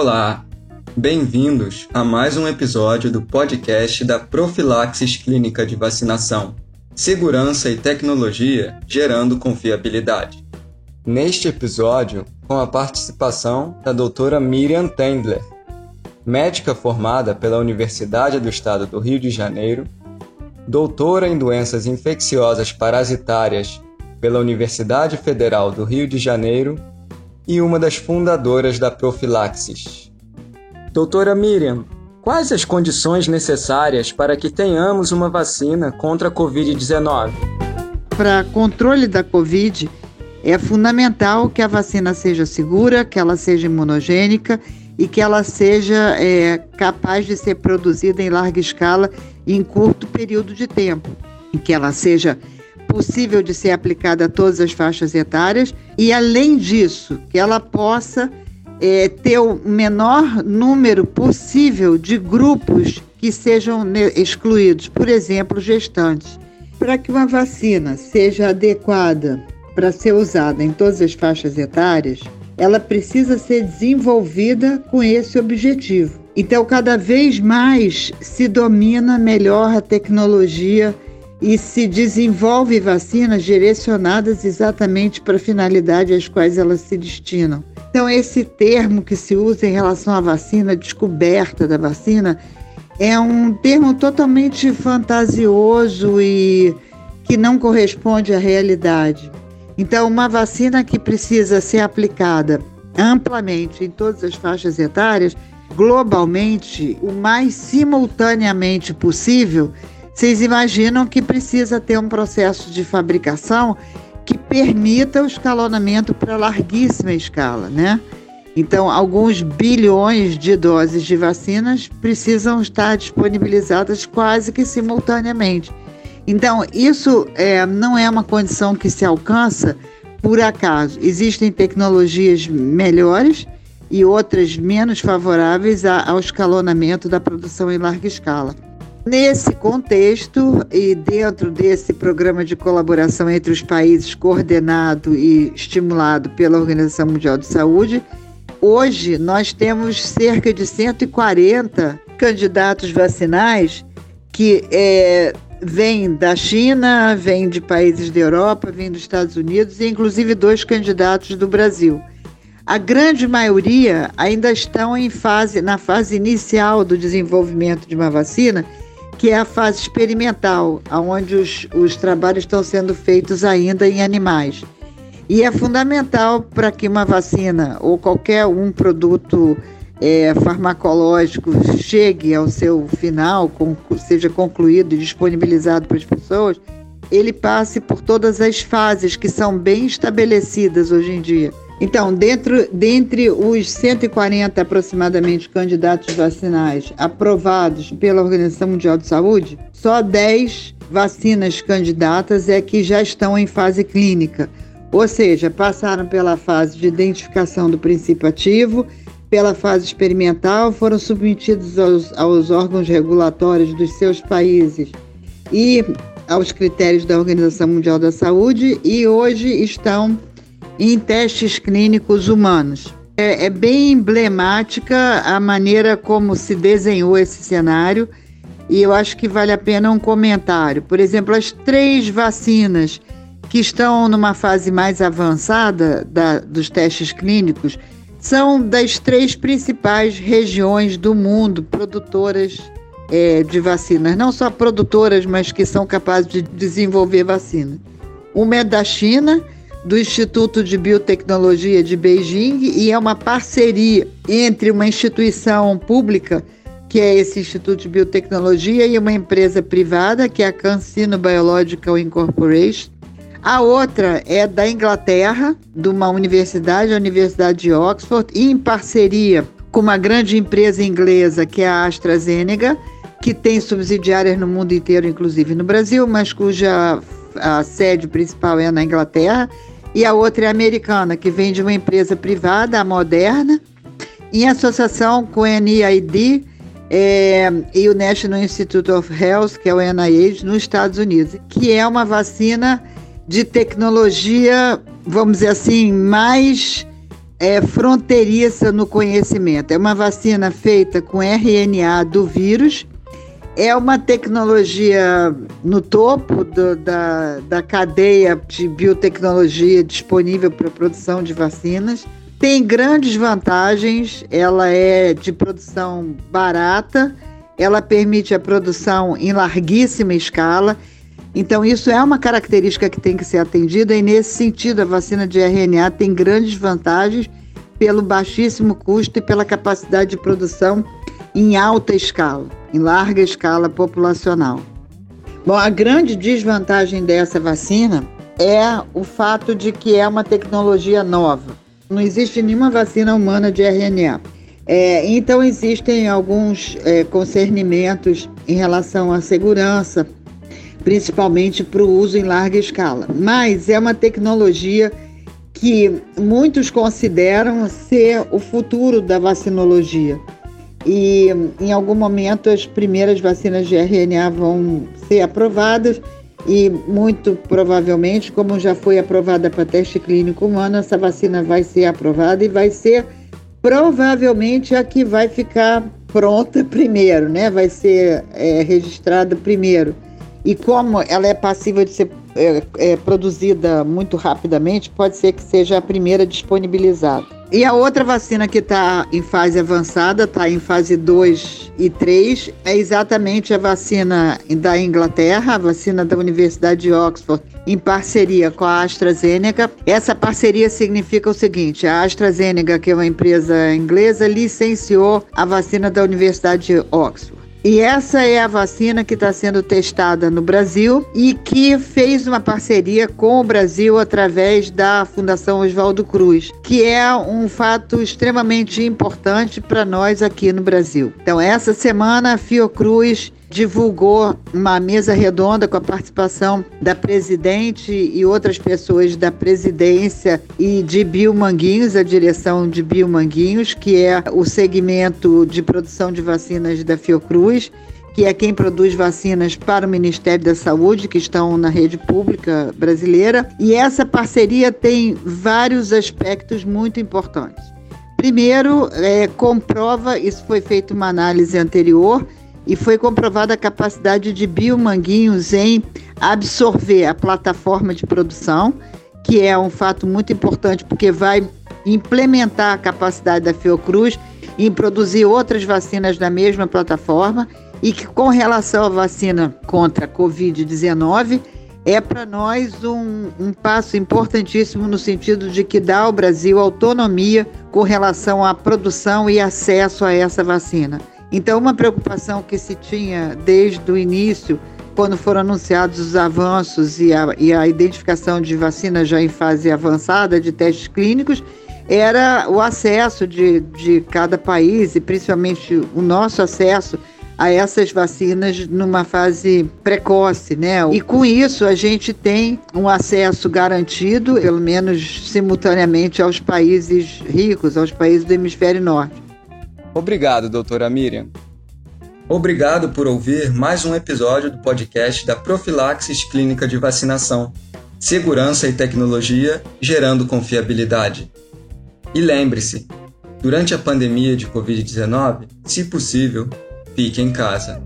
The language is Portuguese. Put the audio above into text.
Olá, bem-vindos a mais um episódio do podcast da Profilaxis Clínica de Vacinação. Segurança e tecnologia gerando confiabilidade. Neste episódio, com a participação da doutora Miriam Tendler, médica formada pela Universidade do Estado do Rio de Janeiro, doutora em doenças infecciosas parasitárias pela Universidade Federal do Rio de Janeiro e uma das fundadoras da Profilaxis. Doutora Miriam, quais as condições necessárias para que tenhamos uma vacina contra a Covid-19? Para controle da Covid, é fundamental que a vacina seja segura, que ela seja imunogênica e que ela seja é, capaz de ser produzida em larga escala em curto período de tempo, que ela seja possível de ser aplicada a todas as faixas etárias e, além disso, que ela possa é, ter o menor número possível de grupos que sejam excluídos, por exemplo, gestantes. Para que uma vacina seja adequada para ser usada em todas as faixas etárias, ela precisa ser desenvolvida com esse objetivo. Então, cada vez mais se domina melhor a tecnologia e se desenvolve vacinas direcionadas exatamente para a finalidade às quais elas se destinam. Então, esse termo que se usa em relação à vacina, descoberta da vacina, é um termo totalmente fantasioso e que não corresponde à realidade. Então, uma vacina que precisa ser aplicada amplamente em todas as faixas etárias, globalmente, o mais simultaneamente possível, vocês imaginam que precisa ter um processo de fabricação que permita o escalonamento para larguíssima escala, né? Então, alguns bilhões de doses de vacinas precisam estar disponibilizadas quase que simultaneamente. Então, isso é, não é uma condição que se alcança por acaso. Existem tecnologias melhores e outras menos favoráveis ao escalonamento da produção em larga escala. Nesse contexto e dentro desse programa de colaboração entre os países coordenado e estimulado pela Organização Mundial de Saúde, hoje nós temos cerca de 140 candidatos vacinais que é, vêm da China, vêm de países da Europa, vêm dos Estados Unidos e inclusive dois candidatos do Brasil. A grande maioria ainda estão em fase, na fase inicial do desenvolvimento de uma vacina que é a fase experimental, onde os, os trabalhos estão sendo feitos ainda em animais. E é fundamental para que uma vacina ou qualquer um produto é, farmacológico chegue ao seu final, seja concluído e disponibilizado para as pessoas, ele passe por todas as fases que são bem estabelecidas hoje em dia. Então, dentro, dentre os 140 aproximadamente candidatos vacinais aprovados pela Organização Mundial de Saúde, só 10 vacinas candidatas é que já estão em fase clínica, ou seja, passaram pela fase de identificação do princípio ativo, pela fase experimental, foram submetidos aos, aos órgãos regulatórios dos seus países e aos critérios da Organização Mundial da Saúde e hoje estão em testes clínicos humanos. É, é bem emblemática a maneira como se desenhou esse cenário e eu acho que vale a pena um comentário. Por exemplo, as três vacinas que estão numa fase mais avançada da, dos testes clínicos são das três principais regiões do mundo produtoras é, de vacinas. Não só produtoras, mas que são capazes de desenvolver vacina. Uma é da China, do Instituto de Biotecnologia de Beijing e é uma parceria entre uma instituição pública, que é esse Instituto de Biotecnologia, e uma empresa privada, que é a CanSino Biological Incorporation. A outra é da Inglaterra, de uma universidade, a Universidade de Oxford, e em parceria com uma grande empresa inglesa, que é a AstraZeneca, que tem subsidiárias no mundo inteiro, inclusive no Brasil, mas cuja a sede principal é na Inglaterra e a outra é americana, que vem de uma empresa privada, a Moderna, em associação com o NID é, e o National Institute of Health, que é o NIH, nos Estados Unidos, que é uma vacina de tecnologia, vamos dizer assim, mais é fronteiriça no conhecimento. É uma vacina feita com RNA do vírus. É uma tecnologia no topo do, da, da cadeia de biotecnologia disponível para produção de vacinas. Tem grandes vantagens, ela é de produção barata, ela permite a produção em larguíssima escala. Então, isso é uma característica que tem que ser atendida, e nesse sentido, a vacina de RNA tem grandes vantagens pelo baixíssimo custo e pela capacidade de produção em alta escala, em larga escala populacional. Bom, a grande desvantagem dessa vacina é o fato de que é uma tecnologia nova. Não existe nenhuma vacina humana de RNA. É, então, existem alguns é, concernimentos em relação à segurança, principalmente para o uso em larga escala. Mas é uma tecnologia que muitos consideram ser o futuro da vacinologia. E em algum momento as primeiras vacinas de RNA vão ser aprovadas e muito provavelmente, como já foi aprovada para teste clínico humano, essa vacina vai ser aprovada e vai ser provavelmente a que vai ficar pronta primeiro, né? Vai ser é, registrada primeiro. E como ela é passiva de ser é, é, produzida muito rapidamente, pode ser que seja a primeira disponibilizada. E a outra vacina que está em fase avançada, está em fase 2 e 3, é exatamente a vacina da Inglaterra, a vacina da Universidade de Oxford, em parceria com a AstraZeneca. Essa parceria significa o seguinte: a AstraZeneca, que é uma empresa inglesa, licenciou a vacina da Universidade de Oxford. E essa é a vacina que está sendo testada no Brasil e que fez uma parceria com o Brasil através da Fundação Oswaldo Cruz, que é um fato extremamente importante para nós aqui no Brasil. Então, essa semana a Fiocruz divulgou uma mesa redonda com a participação da presidente e outras pessoas da presidência e de Biomanguinhos, a direção de Biomanguinhos, que é o segmento de produção de vacinas da Fiocruz que é quem produz vacinas para o Ministério da Saúde, que estão na rede pública brasileira. E essa parceria tem vários aspectos muito importantes. Primeiro, é, comprova, isso foi feito uma análise anterior, e foi comprovada a capacidade de biomanguinhos em absorver a plataforma de produção, que é um fato muito importante porque vai implementar a capacidade da Fiocruz em produzir outras vacinas da mesma plataforma e que com relação à vacina contra a Covid-19 é para nós um, um, passo importantíssimo no sentido de que dá ao Brasil autonomia com relação à produção e acesso a essa vacina. Então, uma preocupação que se tinha desde o início, quando foram anunciados os avanços e a, e a identificação de vacinas já em fase avançada de testes clínicos, era o acesso de, de cada país e principalmente o nosso acesso a essas vacinas numa fase precoce, né? E com isso a gente tem um acesso garantido, pelo menos simultaneamente, aos países ricos, aos países do hemisfério norte. Obrigado, doutora Miriam. Obrigado por ouvir mais um episódio do podcast da Profilaxis Clínica de Vacinação. Segurança e tecnologia gerando confiabilidade. E lembre-se, durante a pandemia de Covid-19, se possível, fique em casa.